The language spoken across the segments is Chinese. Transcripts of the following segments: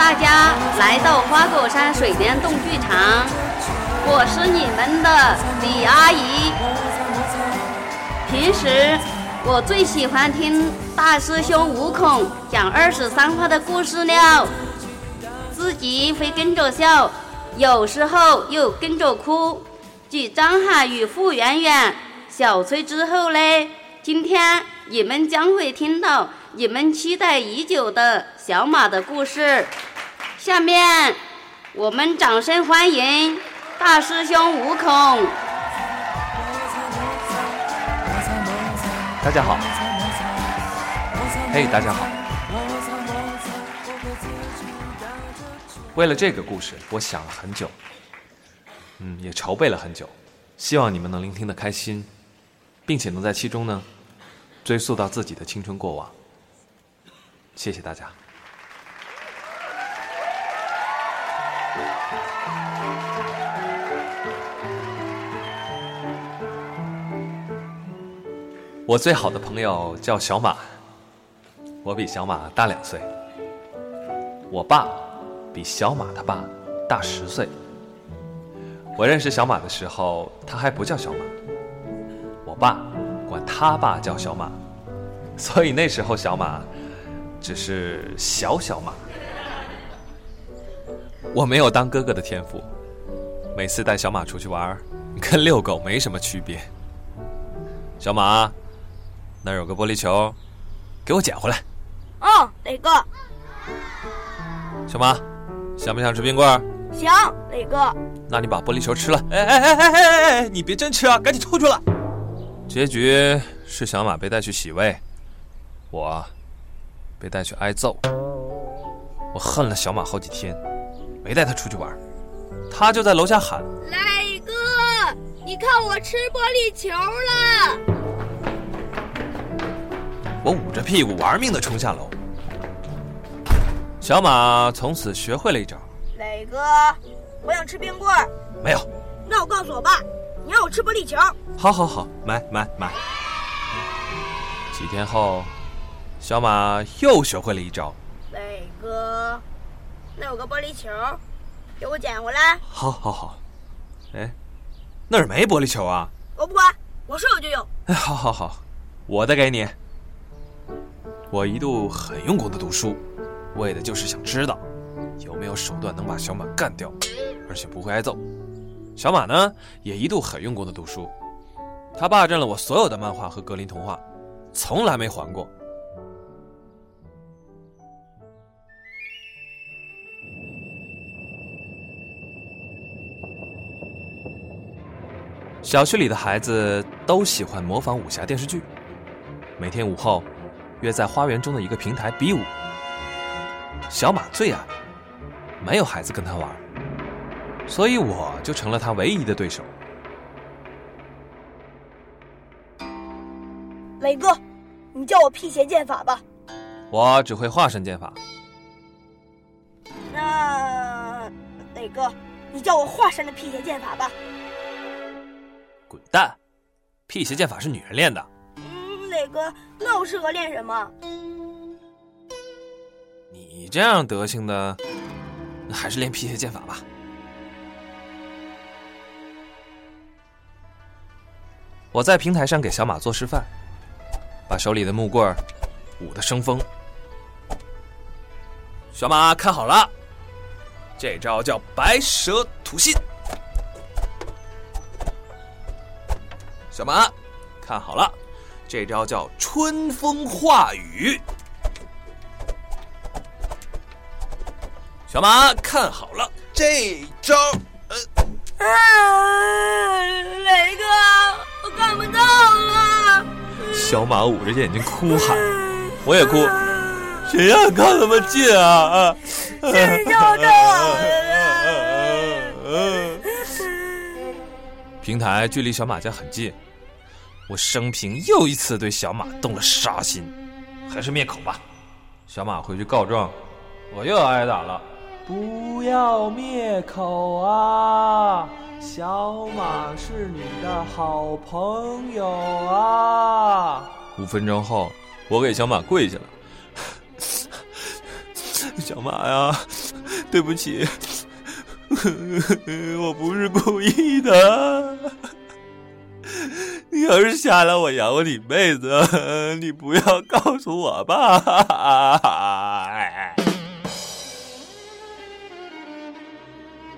大家来到花果山水帘洞剧场，我是你们的李阿姨。平时我最喜欢听大师兄悟空讲二十三画的故事了，自己会跟着笑，有时候又跟着哭。继张涵与、傅圆圆、小崔之后嘞，今天你们将会听到你们期待已久的小马的故事。下面我们掌声欢迎大师兄悟空。大家好，嘿，大家好。为了这个故事，我想了很久，嗯，也筹备了很久，希望你们能聆听得开心，并且能在其中呢，追溯到自己的青春过往。谢谢大家。我最好的朋友叫小马，我比小马大两岁。我爸比小马他爸大十岁。我认识小马的时候，他还不叫小马。我爸管他爸叫小马，所以那时候小马只是小小马。我没有当哥哥的天赋，每次带小马出去玩，跟遛狗没什么区别。小马。那儿有个玻璃球，给我捡回来。哦，磊哥。小马，想不想吃冰棍？行，磊哥。那你把玻璃球吃了。哎哎哎哎哎哎！你别真吃啊，赶紧吐出来。结局是小马被带去洗胃，我被带去挨揍。我恨了小马好几天，没带他出去玩，他就在楼下喊：“磊哥，你看我吃玻璃球了。”我捂着屁股玩命的冲下楼，小马从此学会了一招。磊哥，我想吃冰棍。没有。那我告诉我爸，你让我吃玻璃球。好好好，买买买。几天后，小马又学会了一招。磊哥，那有个玻璃球，给我捡回来。好好好。哎，那儿没玻璃球啊。我不管，我说有就有。哎，好好好，我的给你。我一度很用功的读书，为的就是想知道有没有手段能把小马干掉，而且不会挨揍。小马呢，也一度很用功的读书，他霸占了我所有的漫画和格林童话，从来没还过。小区里的孩子都喜欢模仿武侠电视剧，每天午后。约在花园中的一个平台比武，小马最矮，没有孩子跟他玩，所以我就成了他唯一的对手。磊哥，你叫我辟邪剑法吧。我只会化身剑法。那磊哥，你叫我华山的辟邪剑法吧。滚蛋！辟邪剑法是女人练的。嗯磊哥，那我适合练什么？你这样德行的，还是练辟邪剑法吧。我在平台上给小马做示范，把手里的木棍舞得生风。小马看好了，这招叫白蛇吐信。小马看好了。这招叫春风化雨，小马看好了，这招，呃，啊，雷哥，我看不到了。小马捂着眼睛哭喊，我也哭，谁让你靠那么近啊？谁叫着我的？平台距离小马家很近。我生平又一次对小马动了杀心，还是灭口吧。小马回去告状，我又挨打了。不要灭口啊！小马是你的好朋友啊！五分钟后，我给小马跪下了。小马呀，对不起，我不是故意的。你要是瞎了，我养活你一辈子，你不要告诉我爸。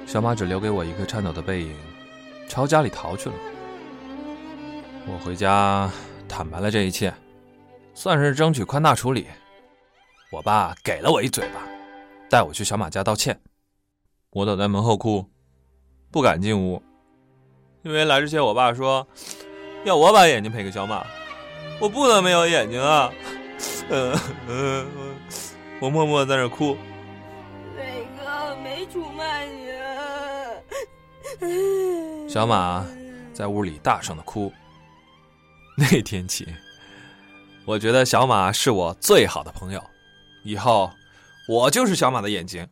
小马只留给我一个颤抖的背影，朝家里逃去了。我回家坦白了这一切，算是争取宽大处理。我爸给了我一嘴巴，带我去小马家道歉。我躲在门后哭，不敢进屋，因为来之前我爸说要我把眼睛赔给小马，我不能没有眼睛啊。嗯嗯，我默默在那哭。磊哥没出卖你。小马在屋里大声的哭。那天起，我觉得小马是我最好的朋友。以后，我就是小马的眼睛。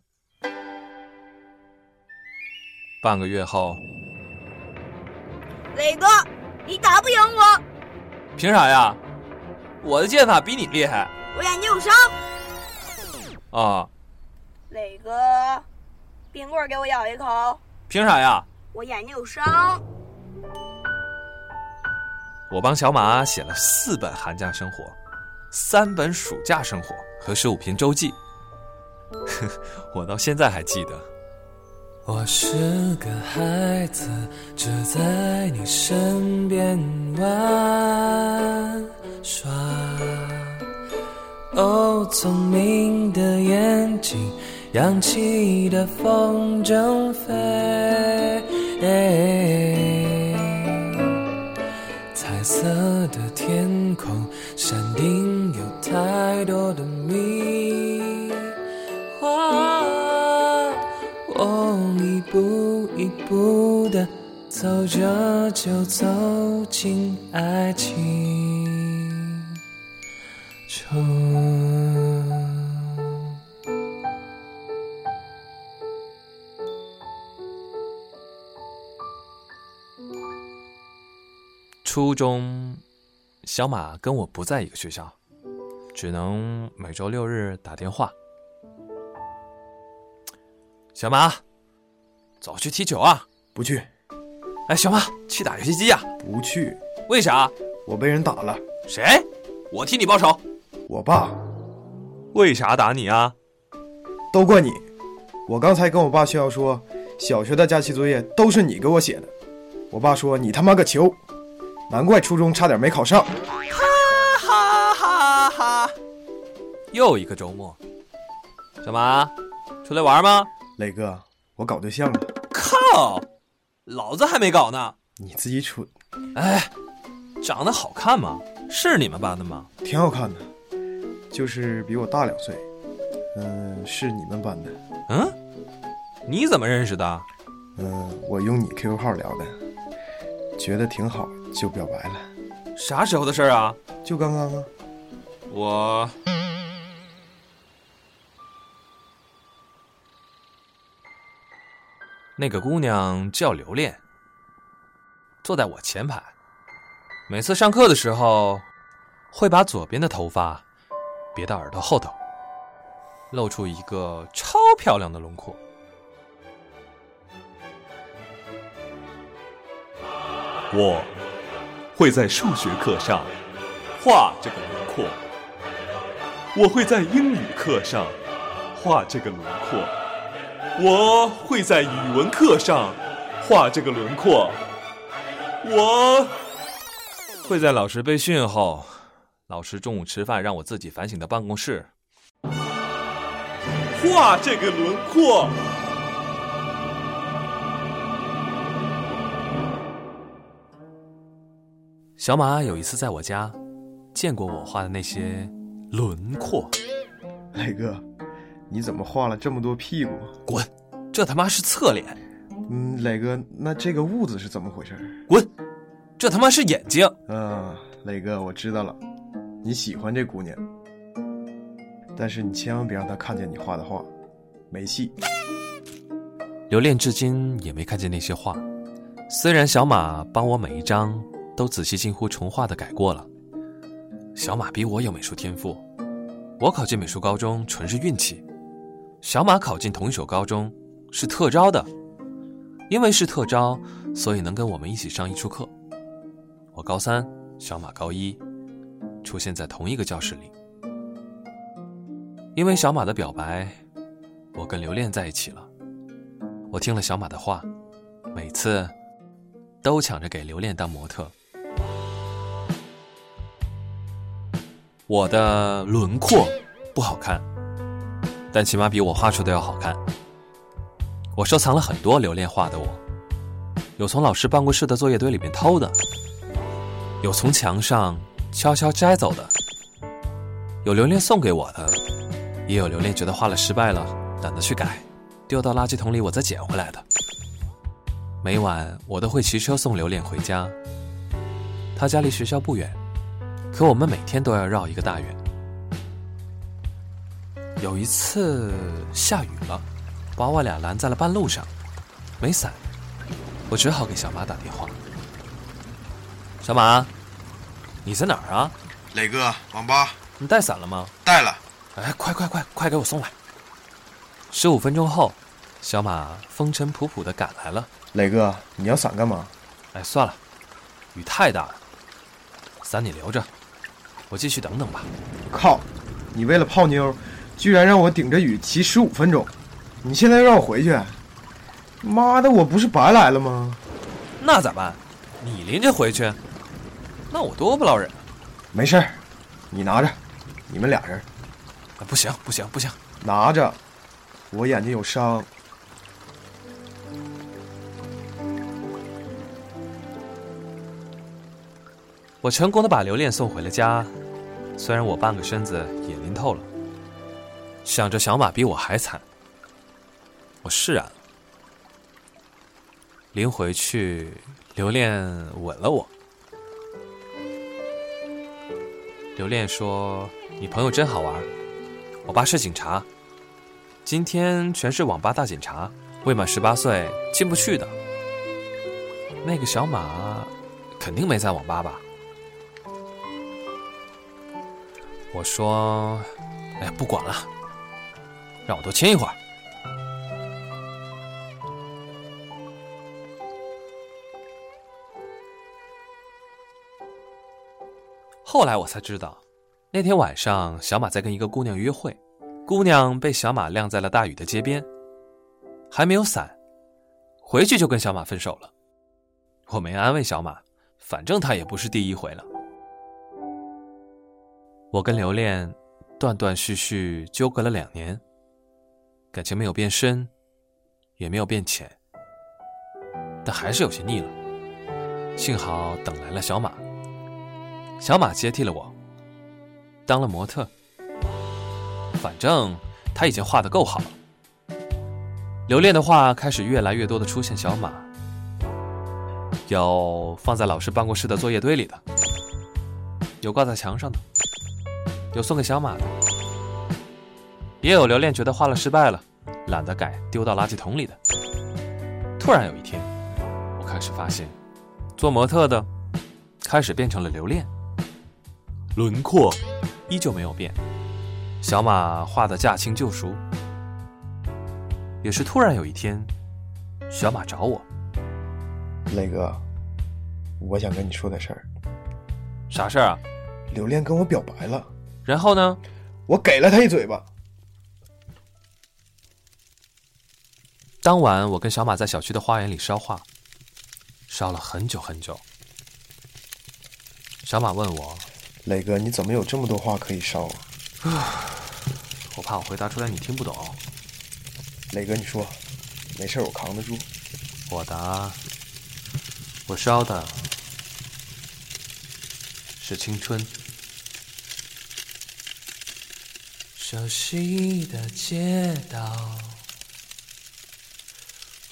半个月后，磊哥，你打不赢我。凭啥呀？我的剑法比你厉害。我眼睛有伤。啊。磊哥，冰棍给我咬一口。凭啥呀？我眼睛有伤。我帮小马写了四本寒假生活，三本暑假生活。和十五篇周记，我到现在还记得。我是个孩子，只在你身边玩耍。哦，聪明的眼睛，扬起的风筝飞。彩色的天空，山顶有太多的谜步一步的走着，就走进爱情中。初中，小马跟我不在一个学校，只能每周六日打电话。小马，走去踢球啊？不去。哎，小马，去打游戏机呀？不去。为啥？我被人打了。谁？我替你报仇。我爸。为啥打你啊？都怪你！我刚才跟我爸炫耀说，小学的假期作业都是你给我写的。我爸说你他妈个球！难怪初中差点没考上，哈哈哈哈！又一个周末，小马，出来玩吗？磊哥，我搞对象了。靠，老子还没搞呢。你自己蠢。哎，长得好看吗？是你们班的吗？挺好看的，就是比我大两岁。嗯，是你们班的。嗯，你怎么认识的？嗯，我用你 QQ 号聊的，觉得挺好。就表白了，啥时候的事儿啊？就刚刚啊。我那个姑娘叫刘恋，坐在我前排。每次上课的时候，会把左边的头发别到耳朵后头，露出一个超漂亮的轮廓。我。会在数学课上画这个轮廓，我会在英语课上画这个轮廓，我会在语文课上画这个轮廓，我会在老师被训后，老师中午吃饭让我自己反省的办公室画这个轮廓。小马有一次在我家见过我画的那些轮廓。磊哥，你怎么画了这么多屁股？滚！这他妈是侧脸。嗯，磊哥，那这个痦子是怎么回事？滚！这他妈是眼睛。嗯，磊哥，我知道了，你喜欢这姑娘，但是你千万别让她看见你画的画，没戏。留恋至今也没看见那些画，虽然小马帮我每一张。都仔细近乎重画的改过了。小马比我有美术天赋，我考进美术高中纯是运气。小马考进同一所高中是特招的，因为是特招，所以能跟我们一起上一处课。我高三，小马高一，出现在同一个教室里。因为小马的表白，我跟刘恋在一起了。我听了小马的话，每次都抢着给刘恋当模特。我的轮廓不好看，但起码比我画出的要好看。我收藏了很多留恋画的我，有从老师办公室的作业堆里面偷的，有从墙上悄悄摘走的，有留恋送给我的，也有留恋觉得画了失败了，懒得去改，丢到垃圾桶里我再捡回来的。每晚我都会骑车送刘恋回家，他家离学校不远。可我们每天都要绕一个大圆。有一次下雨了，把我俩拦在了半路上，没伞，我只好给小马打电话。小马，你在哪儿啊？磊哥，网吧你带伞了吗？带了。哎，快快快，快给我送来！十五分钟后，小马风尘仆仆的赶来了。磊哥，你要伞干嘛？哎，算了，雨太大了，伞你留着。我继续等等吧。靠！你为了泡妞，居然让我顶着雨骑十五分钟，你现在又让我回去？妈的，我不是白来了吗？那咋办？你拎着回去，那我多不落人。没事儿，你拿着。你们俩人。不行不行不行，拿着，我眼睛有伤。我成功的把刘恋送回了家，虽然我半个身子也淋透了。想着小马比我还惨，我释然了。临回去，刘恋吻了我。刘恋说：“你朋友真好玩。”我爸是警察，今天全市网吧大检查，未满十八岁进不去的。那个小马肯定没在网吧吧？我说：“哎，不管了，让我多亲一会儿。”后来我才知道，那天晚上小马在跟一个姑娘约会，姑娘被小马晾在了大雨的街边，还没有伞，回去就跟小马分手了。我没安慰小马，反正他也不是第一回了。我跟刘恋断断续续纠葛了两年，感情没有变深，也没有变浅，但还是有些腻了。幸好等来了小马，小马接替了我，当了模特。反正他已经画的够好了。留恋的画开始越来越多的出现小马，有放在老师办公室的作业堆里的，有挂在墙上的。有送给小马的，也有留恋觉得画了失败了，懒得改，丢到垃圾桶里的。突然有一天，我开始发现，做模特的开始变成了留恋，轮廓依旧没有变，小马画的驾轻就熟。也是突然有一天，小马找我，磊哥，我想跟你说点事儿。啥事儿啊？留恋跟我表白了。然后呢？我给了他一嘴巴。当晚，我跟小马在小区的花园里烧画，烧了很久很久。小马问我：“磊哥，你怎么有这么多画可以烧啊？”我怕我回答出来你听不懂。磊哥，你说，没事，我扛得住。我答：“我烧的是青春。”熟悉的街道，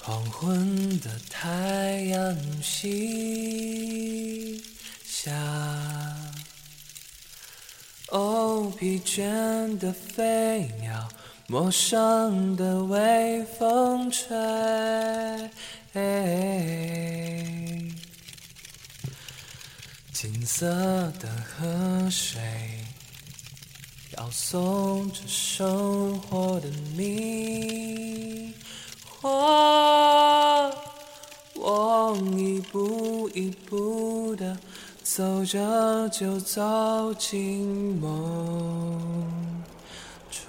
黄昏的太阳西下，哦，疲倦的飞鸟，陌生的微风吹，金色的河水。咬送着生活的迷我。我一步一步的走着，就走进梦中。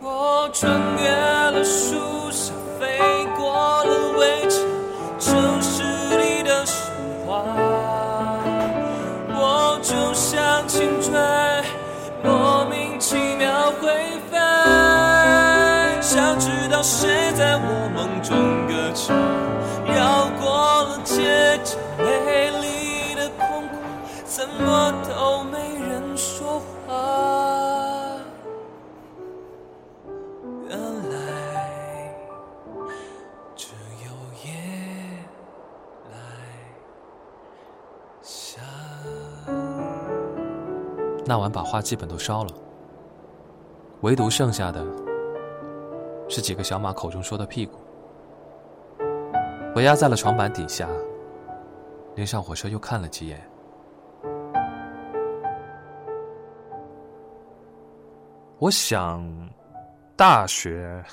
我穿越了树那晚把画基本都烧了，唯独剩下的是几个小马口中说的屁股。我压在了床板底下，临上火车又看了几眼。我想，大学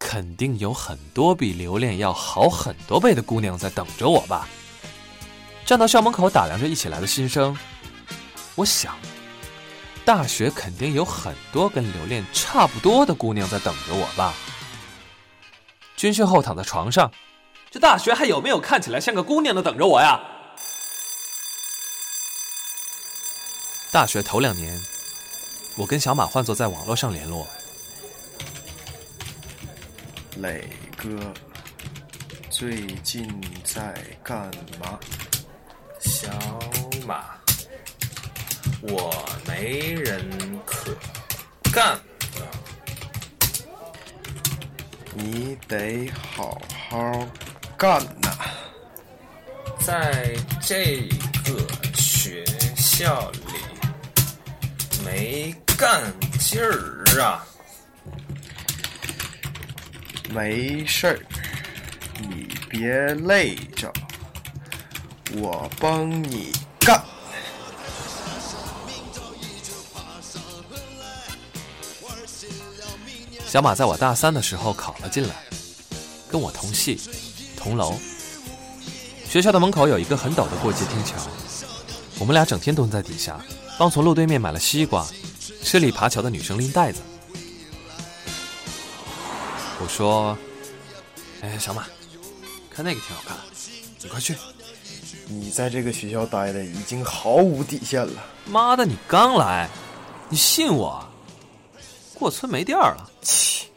肯定有很多比留恋要好很多倍的姑娘在等着我吧。站到校门口打量着一起来的新生，我想，大学肯定有很多跟留恋差不多的姑娘在等着我吧。军训后躺在床上，这大学还有没有看起来像个姑娘的等着我呀？大学头两年，我跟小马换作在网络上联络。磊哥，最近在干嘛？小马，我没人可干了。你得好好干呐！在这个学校里没干劲儿啊！没事儿，你别累着，我帮你干。小马在我大三的时候考了进来，跟我同系、同楼。学校的门口有一个很陡的过街天桥，我们俩整天蹲在底下，帮从路对面买了西瓜，吃里爬桥的女生拎袋子。我说：“哎，小马，看那个挺好看，你快去。”你在这个学校待的已经毫无底线了。妈的，你刚来，你信我？过村没店儿了。切！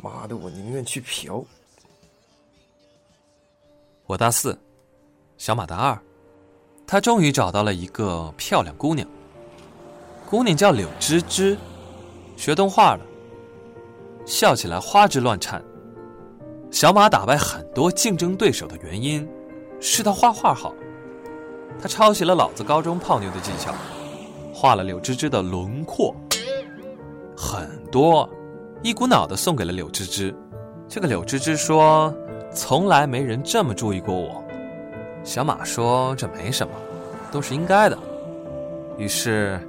妈的，我宁愿去嫖。我大四，小马大二，他终于找到了一个漂亮姑娘。姑娘叫柳芝芝，学动画的，笑起来花枝乱颤。小马打败很多竞争对手的原因，是他画画好。他抄袭了老子高中泡妞的技巧，画了柳芝芝的轮廓，很多，一股脑的送给了柳枝枝。这个柳枝枝说。从来没人这么注意过我。小马说：“这没什么，都是应该的。”于是，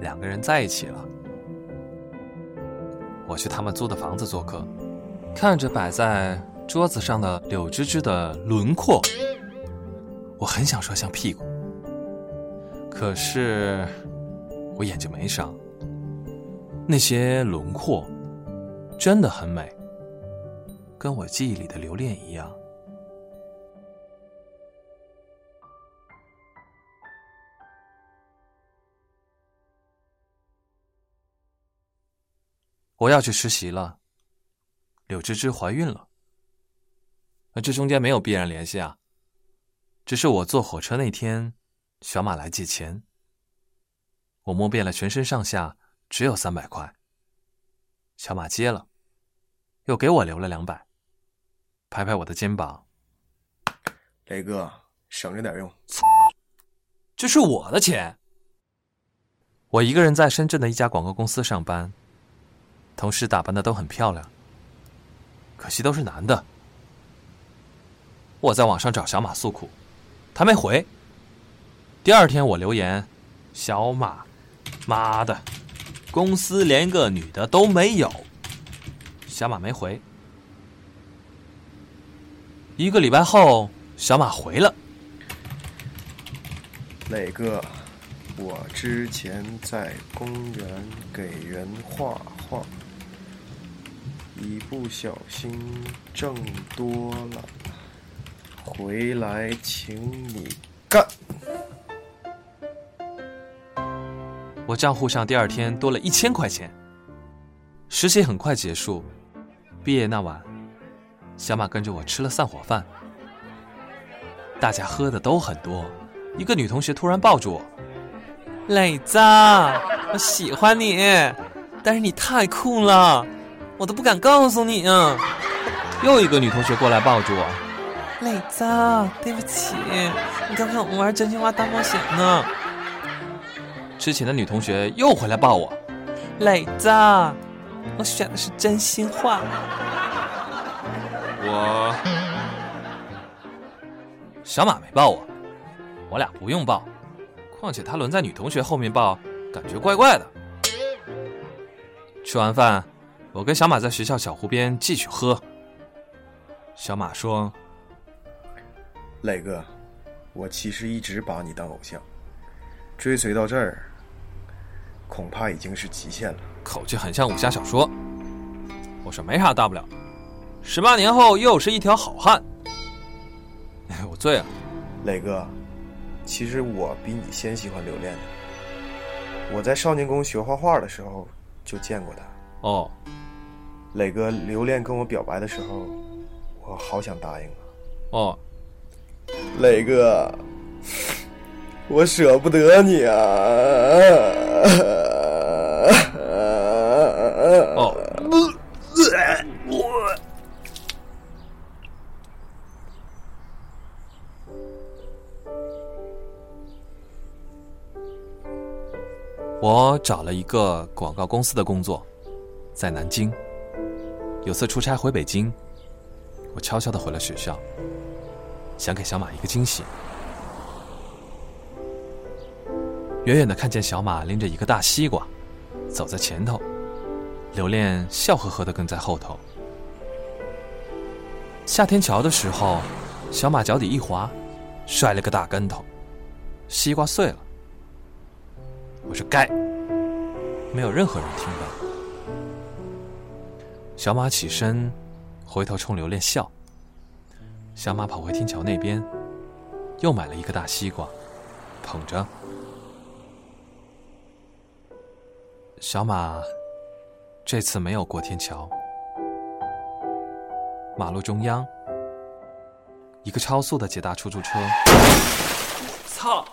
两个人在一起了。我去他们租的房子做客，看着摆在桌子上的柳枝枝的轮廓，我很想说像屁股，可是我眼睛没伤。那些轮廓真的很美。跟我记忆里的留恋一样。我要去实习了，柳芝芝怀孕了。那这中间没有必然联系啊，只是我坐火车那天，小马来借钱，我摸遍了全身上下，只有三百块。小马接了，又给我留了两百。拍拍我的肩膀，雷哥，省着点用。这是我的钱。我一个人在深圳的一家广告公司上班，同事打扮的都很漂亮，可惜都是男的。我在网上找小马诉苦，他没回。第二天我留言：“小马，妈的，公司连个女的都没有。”小马没回。一个礼拜后，小马回了。磊哥，我之前在公园给人画画，一不小心挣多了，回来请你干。我账户上第二天多了一千块钱。实习很快结束，毕业那晚，小马跟着我吃了散伙饭，大家喝的都很多。一个女同学突然抱住我：“磊子，我喜欢你，但是你太酷了，我都不敢告诉你啊。”又一个女同学过来抱住我：“磊子，对不起，你刚看我们玩真心话大冒险呢。”之前的女同学又回来抱我：“磊子，我选的是真心话。”我小马没抱我。我俩不用抱，况且他轮在女同学后面抱，感觉怪怪的。吃完饭，我跟小马在学校小湖边继续喝。小马说：“磊哥，我其实一直把你当偶像，追随到这儿，恐怕已经是极限了。”口气很像武侠小说。我说没啥大不了，十八年后又是一条好汉。哎 我醉了，磊哥。其实我比你先喜欢刘恋的。我在少年宫学画画的时候就见过他。哦，磊哥，刘恋跟我表白的时候，我好想答应啊。哦，磊哥，我舍不得你啊。哦。我找了一个广告公司的工作，在南京。有次出差回北京，我悄悄的回了学校，想给小马一个惊喜。远远的看见小马拎着一个大西瓜，走在前头，刘恋笑呵呵的跟在后头。夏天桥的时候，小马脚底一滑，摔了个大跟头，西瓜碎了。我说该，没有任何人听到。小马起身，回头冲刘恋笑。小马跑回天桥那边，又买了一个大西瓜，捧着。小马这次没有过天桥，马路中央，一个超速的捷达出租车。操！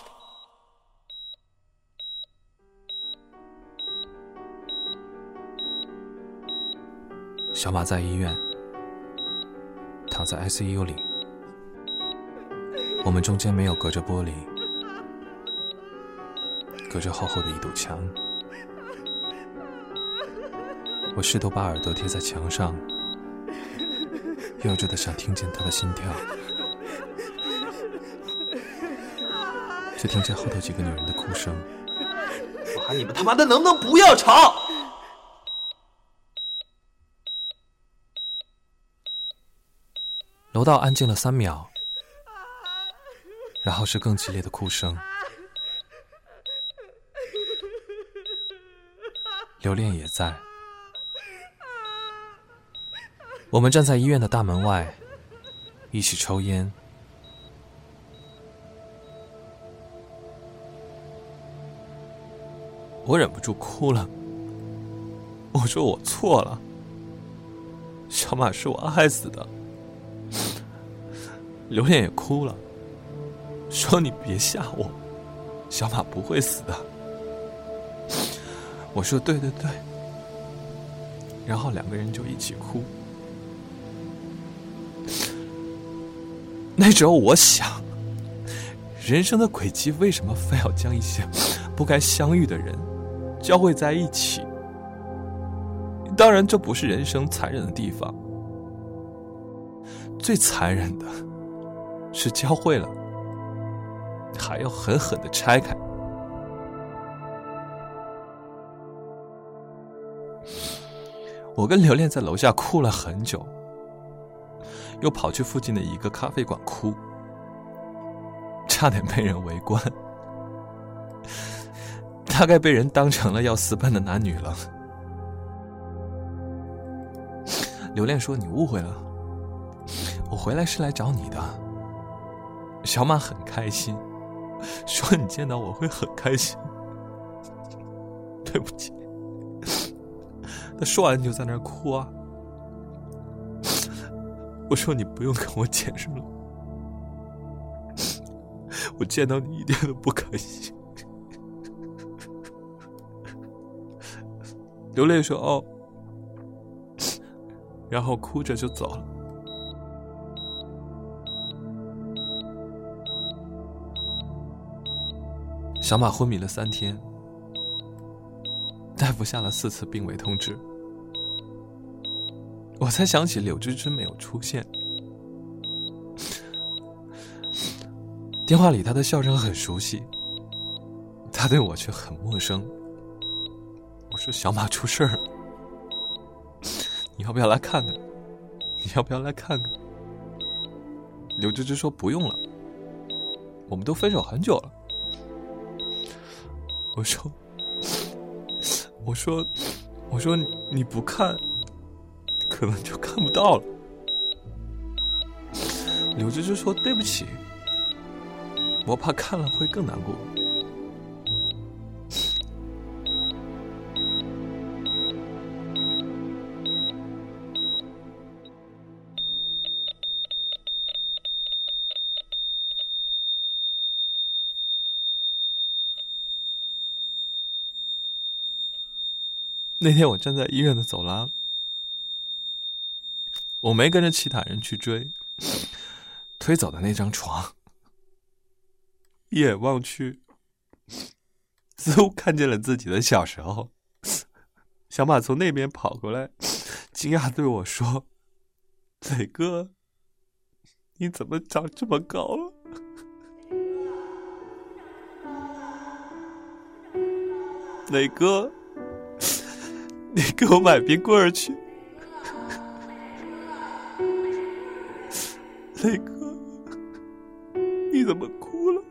小马在医院躺在 ICU 里，我们中间没有隔着玻璃，隔着厚厚的一堵墙。我试图把耳朵贴在墙上，幼稚的想听见他的心跳，却听见后头几个女人的哭声。我喊你们他妈的能不能不要吵？楼道安静了三秒，然后是更激烈的哭声。留恋也在，我们站在医院的大门外，一起抽烟。我忍不住哭了，我说我错了，小马是我害死的。刘恋也哭了，说：“你别吓我，小马不会死的。”我说：“对对对。”然后两个人就一起哭。那时候我想，人生的轨迹为什么非要将一些不该相遇的人交汇在一起？当然，这不是人生残忍的地方，最残忍的。是教会了，还要狠狠的拆开。我跟刘恋在楼下哭了很久，又跑去附近的一个咖啡馆哭，差点被人围观，大概被人当成了要私奔的男女了。刘恋说：“你误会了，我回来是来找你的。”小马很开心，说：“你见到我会很开心。”对不起。他说完就在那儿哭啊！我说你不用跟我解释了，我见到你一点都不开心。流泪说：“哦。”然后哭着就走了。小马昏迷了三天。大夫下了四次病危通知，我才想起柳芝芝没有出现。电话里她的笑声很熟悉，她对我却很陌生。我说：“小马出事儿了，你要不要来看看？你要不要来看看？”柳芝芝说：“不用了，我们都分手很久了。”我说。我说：“我说你不看，可能就看不到了。”柳芝芝说：“对不起，我怕看了会更难过。”那天我站在医院的走廊，我没跟着其他人去追，推走的那张床，一眼望去，似乎看见了自己的小时候。小马从那边跑过来，惊讶对我说：“磊哥，你怎么长这么高了？”磊哥。你给我买冰棍儿去，磊哥，你怎么哭了？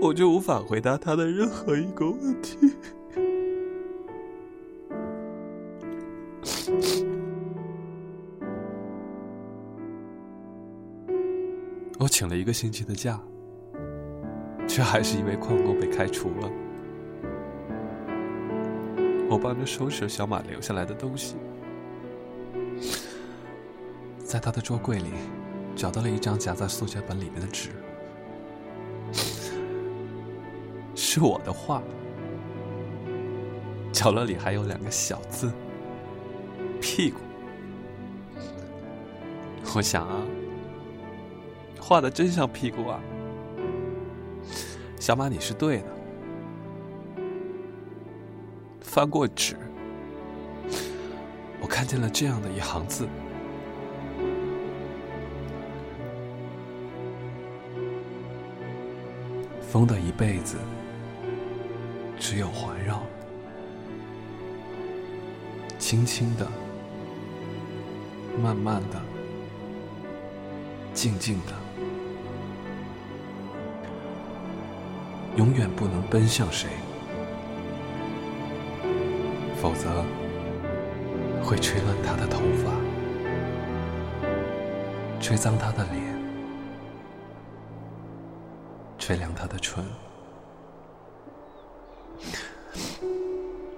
我就无法回答他的任何一个问题。我请了一个星期的假。却还是因为旷工被开除了。我帮着收拾小马留下来的东西，在他的桌柜里找到了一张夹在速写本里面的纸，是我的画，角落里还有两个小字“屁股”。我想啊，画的真像屁股啊。小马，你是对的。翻过纸，我看见了这样的一行字：风的一辈子，只有环绕，轻轻的，慢慢的，静静的。永远不能奔向谁，否则会吹乱他的头发，吹脏他的脸，吹凉他的唇，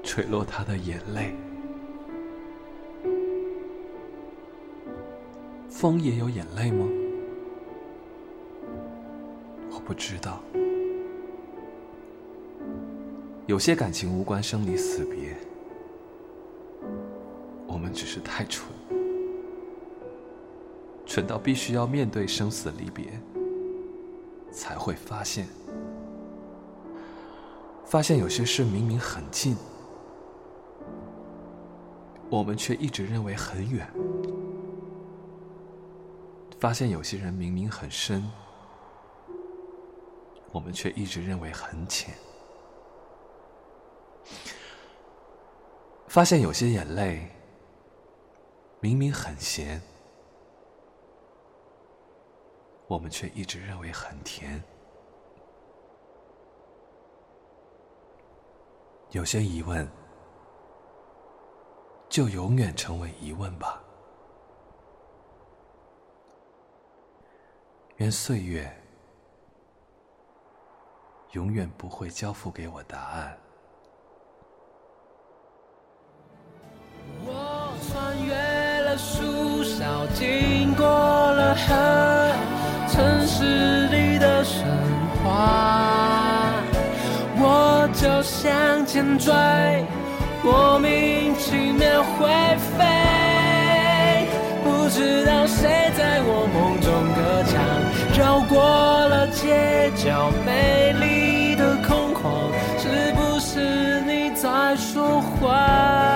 吹落他的眼泪。风也有眼泪吗？我不知道。有些感情无关生离死别，太蠢，蠢到必须要面对生死离别，才会发现，发现有些事明明很近，我们却一直认为很远。发现有些人明明很深，我们却一直认为很浅。发现有些眼泪明明很咸，我们却一直认为很甜。有些疑问，就永远成为疑问吧。愿岁月永远不会交付给我答案。经过了河，城市里的神话，我就向前追，莫名其妙会飞，不知道谁在我梦中歌唱，绕过了街角美丽的空旷，是不是你在说话？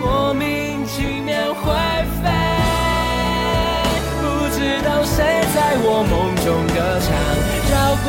莫名其妙会飞，不知道谁在我梦中歌唱，绕过